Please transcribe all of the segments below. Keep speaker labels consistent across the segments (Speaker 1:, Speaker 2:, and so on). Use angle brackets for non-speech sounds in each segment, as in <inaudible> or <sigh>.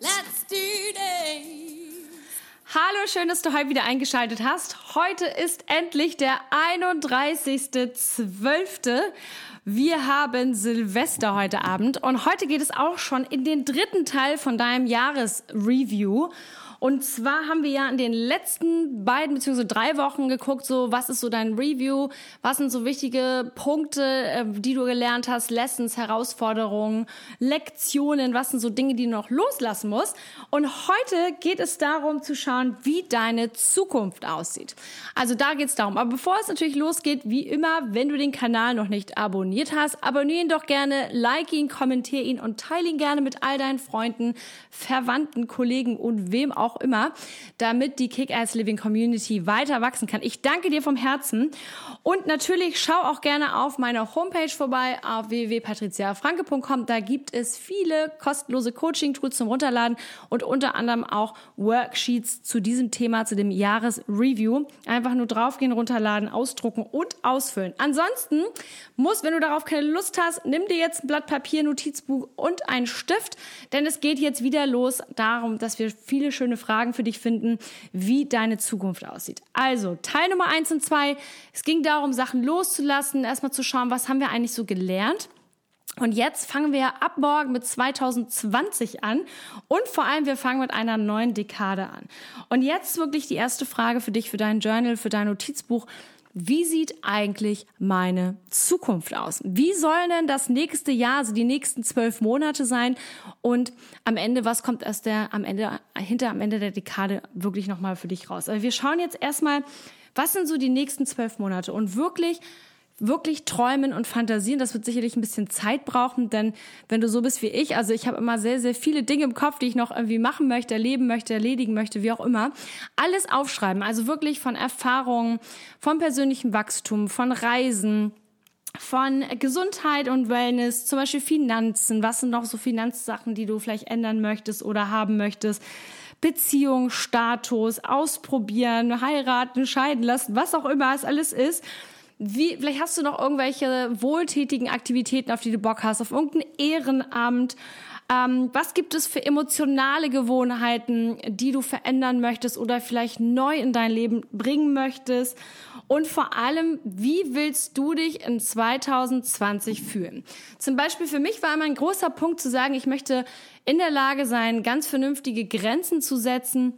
Speaker 1: Let's do this!
Speaker 2: Hallo, schön, dass du heute wieder eingeschaltet hast. Heute ist endlich der 31.12. Wir haben Silvester heute Abend und heute geht es auch schon in den dritten Teil von deinem Jahresreview. Und zwar haben wir ja in den letzten beiden bzw. drei Wochen geguckt, so was ist so dein Review, was sind so wichtige Punkte, äh, die du gelernt hast, Lessons, Herausforderungen, Lektionen, was sind so Dinge, die du noch loslassen musst. Und heute geht es darum zu schauen, wie deine Zukunft aussieht. Also da geht es darum. Aber bevor es natürlich losgeht, wie immer, wenn du den Kanal noch nicht abonniert hast, abonniere ihn doch gerne, like ihn, kommentiere ihn und teile ihn gerne mit all deinen Freunden, Verwandten, Kollegen und wem auch auch immer, damit die Kick-Ass Living Community weiter wachsen kann. Ich danke dir vom Herzen und natürlich schau auch gerne auf meiner Homepage vorbei auf www.patriziafranke.com. Da gibt es viele kostenlose Coaching-Tools zum Runterladen und unter anderem auch Worksheets zu diesem Thema, zu dem Jahresreview. Einfach nur draufgehen, runterladen, ausdrucken und ausfüllen. Ansonsten muss, wenn du darauf keine Lust hast, nimm dir jetzt ein Blatt Papier, Notizbuch und einen Stift, denn es geht jetzt wieder los darum, dass wir viele schöne Fragen für dich finden, wie deine Zukunft aussieht. Also, Teil Nummer eins und zwei. Es ging darum, Sachen loszulassen, erstmal zu schauen, was haben wir eigentlich so gelernt. Und jetzt fangen wir ab morgen mit 2020 an und vor allem wir fangen mit einer neuen Dekade an. Und jetzt wirklich die erste Frage für dich, für dein Journal, für dein Notizbuch wie sieht eigentlich meine Zukunft aus? Wie soll denn das nächste Jahr, also die nächsten zwölf Monate sein? Und am Ende, was kommt erst der, am Ende, hinter, am Ende der Dekade wirklich nochmal für dich raus? Aber wir schauen jetzt erstmal, was sind so die nächsten zwölf Monate? Und wirklich, wirklich träumen und fantasieren. Das wird sicherlich ein bisschen Zeit brauchen, denn wenn du so bist wie ich, also ich habe immer sehr, sehr viele Dinge im Kopf, die ich noch irgendwie machen möchte, erleben möchte, erledigen möchte, wie auch immer. Alles aufschreiben, also wirklich von Erfahrungen, von persönlichem Wachstum, von Reisen, von Gesundheit und Wellness, zum Beispiel Finanzen. Was sind noch so Finanzsachen, die du vielleicht ändern möchtest oder haben möchtest? Beziehung, Status, ausprobieren, heiraten, scheiden lassen, was auch immer es alles ist. Wie, vielleicht hast du noch irgendwelche wohltätigen Aktivitäten, auf die du Bock hast, auf irgendein Ehrenamt. Ähm, was gibt es für emotionale Gewohnheiten, die du verändern möchtest oder vielleicht neu in dein Leben bringen möchtest? Und vor allem, wie willst du dich in 2020 fühlen? Zum Beispiel für mich war immer ein großer Punkt zu sagen, ich möchte in der Lage sein, ganz vernünftige Grenzen zu setzen,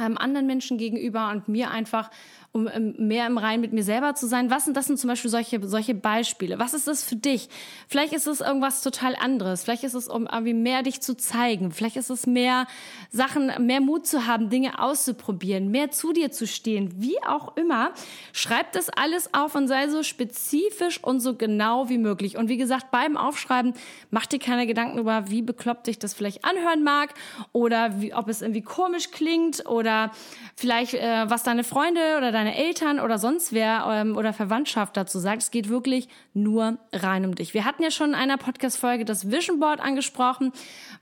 Speaker 2: ähm, anderen Menschen gegenüber und mir einfach um ähm, mehr im Rein mit mir selber zu sein. Was sind das sind zum Beispiel solche, solche Beispiele? Was ist das für dich? Vielleicht ist es irgendwas total anderes. Vielleicht ist es, um irgendwie mehr dich zu zeigen. Vielleicht ist es mehr Sachen, mehr Mut zu haben, Dinge auszuprobieren, mehr zu dir zu stehen. Wie auch immer. Schreib das alles auf und sei so spezifisch und so genau wie möglich. Und wie gesagt, beim Aufschreiben, mach dir keine Gedanken über, wie bekloppt dich das vielleicht anhören mag oder wie, ob es irgendwie komisch klingt oder vielleicht, äh, was deine Freunde oder deine deine Eltern oder sonst wer ähm, oder Verwandtschaft dazu sagt. Es geht wirklich nur rein um dich. Wir hatten ja schon in einer Podcast-Folge das Vision Board angesprochen,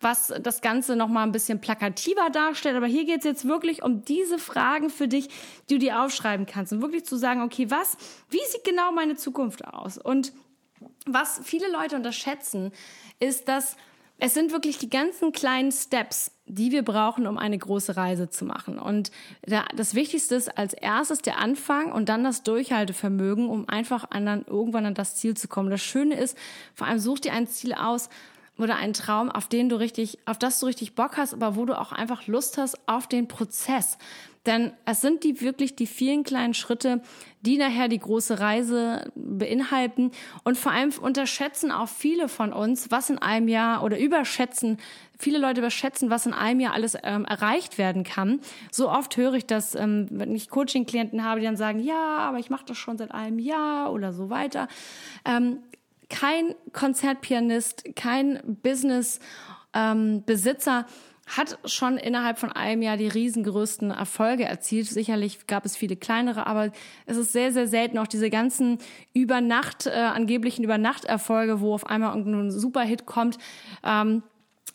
Speaker 2: was das Ganze nochmal ein bisschen plakativer darstellt. Aber hier geht es jetzt wirklich um diese Fragen für dich, die du dir aufschreiben kannst. Und wirklich zu sagen, okay, was, wie sieht genau meine Zukunft aus? Und was viele Leute unterschätzen, ist, dass es sind wirklich die ganzen kleinen Steps, die wir brauchen, um eine große Reise zu machen. Und das Wichtigste ist als erstes der Anfang und dann das Durchhaltevermögen, um einfach an irgendwann an das Ziel zu kommen. Das Schöne ist, vor allem such dir ein Ziel aus, oder einen Traum, auf den du richtig, auf das du richtig Bock hast, aber wo du auch einfach Lust hast auf den Prozess. Denn es sind die wirklich die vielen kleinen Schritte, die nachher die große Reise beinhalten. Und vor allem unterschätzen auch viele von uns, was in einem Jahr oder überschätzen, viele Leute überschätzen, was in einem Jahr alles ähm, erreicht werden kann. So oft höre ich das, ähm, wenn ich Coaching-Klienten habe, die dann sagen, ja, aber ich mache das schon seit einem Jahr oder so weiter. Ähm, kein Konzertpianist, kein Business ähm, hat schon innerhalb von einem Jahr die riesengrößten Erfolge erzielt. Sicherlich gab es viele kleinere, aber es ist sehr, sehr selten auch diese ganzen Übernacht, äh, angeblichen Übernachterfolge, wo auf einmal irgendein Superhit kommt. Ähm,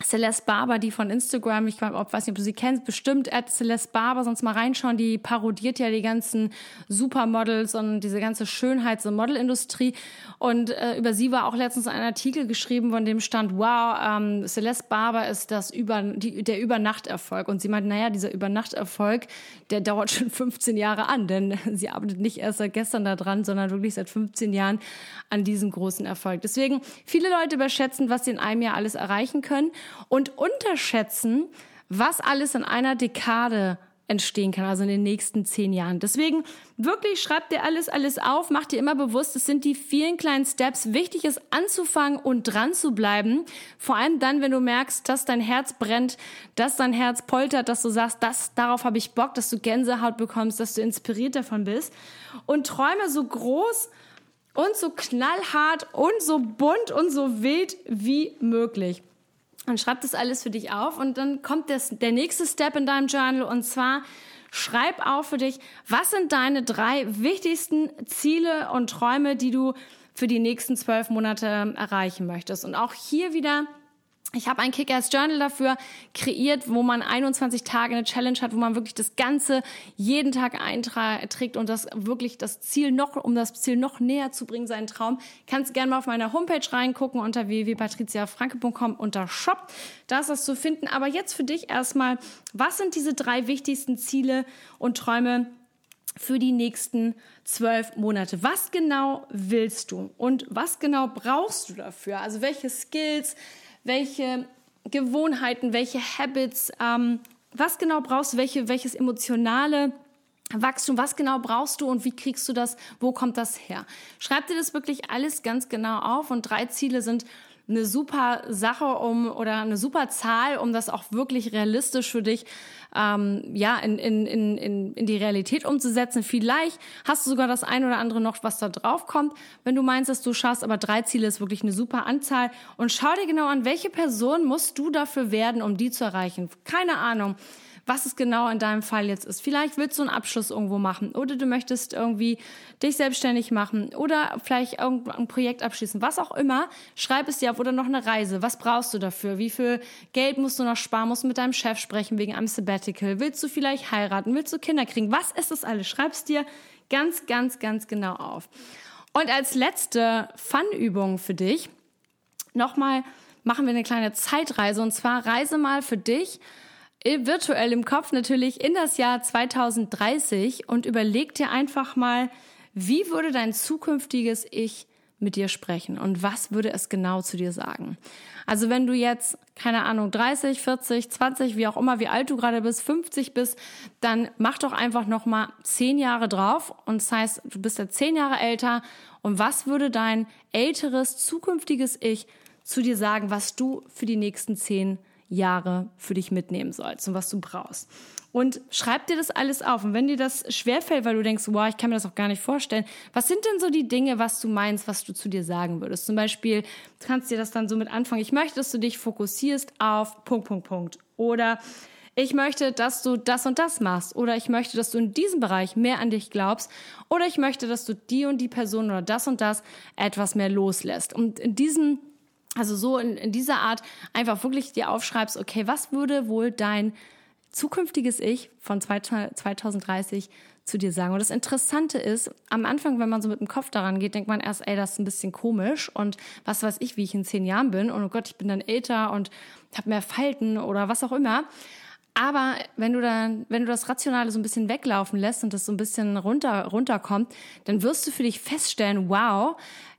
Speaker 2: Celeste Barber, die von Instagram, ich weiß nicht, ob du sie kennst, bestimmt at Celeste Barber, sonst mal reinschauen, die parodiert ja die ganzen Supermodels und diese ganze Schönheits- und Modelindustrie. Und äh, über sie war auch letztens ein Artikel geschrieben, von dem stand, wow, ähm, Celeste Barber ist das über, die, der Übernachterfolg. Und sie meint, naja, dieser Übernachterfolg, der dauert schon 15 Jahre an, denn <laughs> sie arbeitet nicht erst seit gestern daran, sondern wirklich seit 15 Jahren an diesem großen Erfolg. Deswegen, viele Leute überschätzen, was sie in einem Jahr alles erreichen können und unterschätzen, was alles in einer Dekade entstehen kann, also in den nächsten zehn Jahren. Deswegen wirklich schreib dir alles, alles auf, mach dir immer bewusst, es sind die vielen kleinen Steps. Wichtig ist anzufangen und dran zu bleiben. Vor allem dann, wenn du merkst, dass dein Herz brennt, dass dein Herz poltert, dass du sagst, das, darauf habe ich Bock, dass du Gänsehaut bekommst, dass du inspiriert davon bist. Und träume so groß und so knallhart und so bunt und so wild wie möglich und schreib das alles für dich auf und dann kommt das, der nächste Step in deinem Journal und zwar schreib auf für dich, was sind deine drei wichtigsten Ziele und Träume, die du für die nächsten zwölf Monate erreichen möchtest. Und auch hier wieder ich habe ein Kick-Ass Journal dafür kreiert, wo man 21 Tage eine Challenge hat, wo man wirklich das Ganze jeden Tag einträgt und das wirklich das Ziel noch, um das Ziel noch näher zu bringen, seinen Traum. Kannst gerne mal auf meiner Homepage reingucken unter www.patriziafranke.com unter Shop. Da ist das zu finden. Aber jetzt für dich erstmal, was sind diese drei wichtigsten Ziele und Träume, für die nächsten zwölf Monate. Was genau willst du und was genau brauchst du dafür? Also welche Skills, welche Gewohnheiten, welche Habits, ähm, was genau brauchst du, welche, welches emotionale Wachstum, was genau brauchst du und wie kriegst du das, wo kommt das her? Schreib dir das wirklich alles ganz genau auf und drei Ziele sind eine super Sache um oder eine super Zahl, um das auch wirklich realistisch für dich ähm, ja in, in, in, in die Realität umzusetzen. Vielleicht hast du sogar das ein oder andere noch, was da drauf kommt, wenn du meinst, dass du schaffst, aber drei Ziele ist wirklich eine super Anzahl. Und schau dir genau an, welche Person musst du dafür werden, um die zu erreichen. Keine Ahnung was es genau in deinem Fall jetzt ist. Vielleicht willst du einen Abschluss irgendwo machen oder du möchtest irgendwie dich selbstständig machen oder vielleicht irgendein Projekt abschließen, was auch immer. Schreib es dir auf oder noch eine Reise. Was brauchst du dafür? Wie viel Geld musst du noch sparen? Musst du mit deinem Chef sprechen wegen einem Sabbatical? Willst du vielleicht heiraten? Willst du Kinder kriegen? Was ist das alles? Schreib es dir ganz, ganz, ganz genau auf. Und als letzte Fun-Übung für dich nochmal machen wir eine kleine Zeitreise und zwar reise mal für dich virtuell im Kopf natürlich in das Jahr 2030 und überleg dir einfach mal, wie würde dein zukünftiges Ich mit dir sprechen und was würde es genau zu dir sagen? Also wenn du jetzt, keine Ahnung, 30, 40, 20, wie auch immer, wie alt du gerade bist, 50 bist, dann mach doch einfach nochmal 10 Jahre drauf und das heißt, du bist ja 10 Jahre älter und was würde dein älteres, zukünftiges Ich zu dir sagen, was du für die nächsten 10 Jahre für dich mitnehmen sollst und was du brauchst. Und schreib dir das alles auf. Und wenn dir das schwerfällt, weil du denkst, wow, ich kann mir das auch gar nicht vorstellen, was sind denn so die Dinge, was du meinst, was du zu dir sagen würdest? Zum Beispiel, du kannst dir das dann so mit anfangen. Ich möchte, dass du dich fokussierst auf Punkt, Punkt, Punkt. Oder ich möchte, dass du das und das machst. Oder ich möchte, dass du in diesem Bereich mehr an dich glaubst. Oder ich möchte, dass du die und die Person oder das und das etwas mehr loslässt. Und in diesem also so in, in dieser Art einfach wirklich dir aufschreibst, okay, was würde wohl dein zukünftiges Ich von 2030 zu dir sagen. Und das Interessante ist, am Anfang, wenn man so mit dem Kopf daran geht, denkt man erst, ey, das ist ein bisschen komisch und was weiß ich, wie ich in zehn Jahren bin und oh Gott, ich bin dann älter und habe mehr Falten oder was auch immer. Aber wenn du dann, wenn du das Rationale so ein bisschen weglaufen lässt und das so ein bisschen runter, runterkommt, dann wirst du für dich feststellen, wow,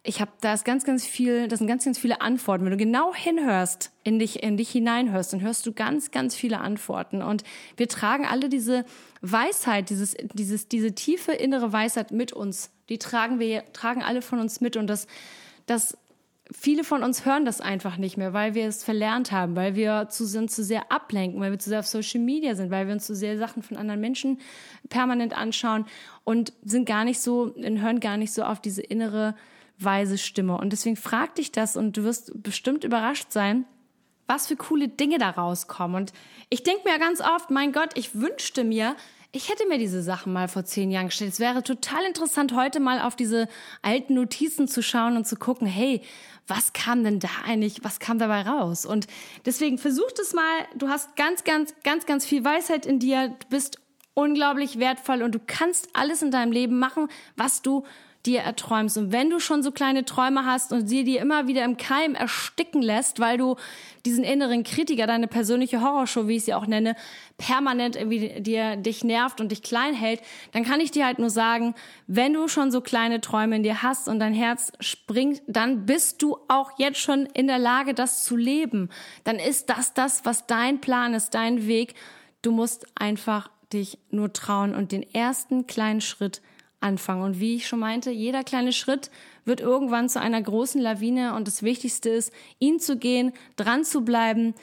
Speaker 2: ich habe da ist ganz, ganz viel, das sind ganz, ganz viele Antworten. Wenn du genau hinhörst, in dich, in dich hineinhörst, dann hörst du ganz, ganz viele Antworten. Und wir tragen alle diese Weisheit, dieses, dieses, diese tiefe innere Weisheit mit uns. Die tragen wir, tragen alle von uns mit. Und das, das, viele von uns hören das einfach nicht mehr, weil wir es verlernt haben, weil wir zu, sind zu sehr ablenken, weil wir zu sehr auf Social Media sind, weil wir uns zu sehr Sachen von anderen Menschen permanent anschauen und sind gar nicht so, hören gar nicht so auf diese innere weise Stimme. Und deswegen frag dich das und du wirst bestimmt überrascht sein, was für coole Dinge da rauskommen. Und ich denke mir ganz oft, mein Gott, ich wünschte mir, ich hätte mir diese Sachen mal vor zehn Jahren gestellt. Es wäre total interessant, heute mal auf diese alten Notizen zu schauen und zu gucken, hey, was kam denn da eigentlich, was kam dabei raus? Und deswegen versuch es mal. Du hast ganz, ganz, ganz, ganz viel Weisheit in dir. Du bist unglaublich wertvoll und du kannst alles in deinem Leben machen, was du dir erträumst. Und wenn du schon so kleine Träume hast und sie dir immer wieder im Keim ersticken lässt, weil du diesen inneren Kritiker, deine persönliche Horrorshow, wie ich sie auch nenne, permanent irgendwie dir, dich nervt und dich klein hält, dann kann ich dir halt nur sagen, wenn du schon so kleine Träume in dir hast und dein Herz springt, dann bist du auch jetzt schon in der Lage, das zu leben. Dann ist das das, was dein Plan ist, dein Weg. Du musst einfach dich nur trauen und den ersten kleinen Schritt anfangen. Und wie ich schon meinte, jeder kleine Schritt wird irgendwann zu einer großen Lawine und das Wichtigste ist, ihn zu gehen, dran zu bleiben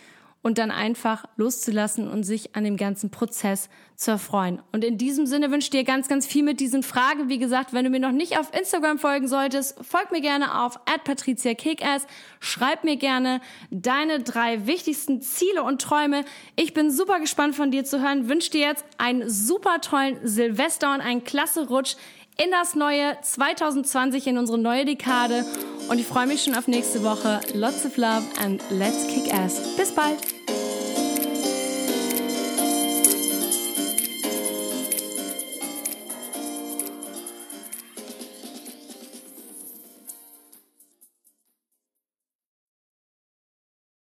Speaker 2: und dann einfach loszulassen und sich an dem ganzen Prozess zu erfreuen. Und in diesem Sinne wünsche ich dir ganz, ganz viel mit diesen Fragen. Wie gesagt, wenn du mir noch nicht auf Instagram folgen solltest, folg mir gerne auf @patriziakickass. Schreib mir gerne deine drei wichtigsten Ziele und Träume. Ich bin super gespannt von dir zu hören. Wünsche dir jetzt einen super tollen Silvester und einen klasse Rutsch in das neue 2020, in unsere neue Dekade. Und ich freue mich schon auf nächste Woche. Lots of love and let's kick ass. Bis bald.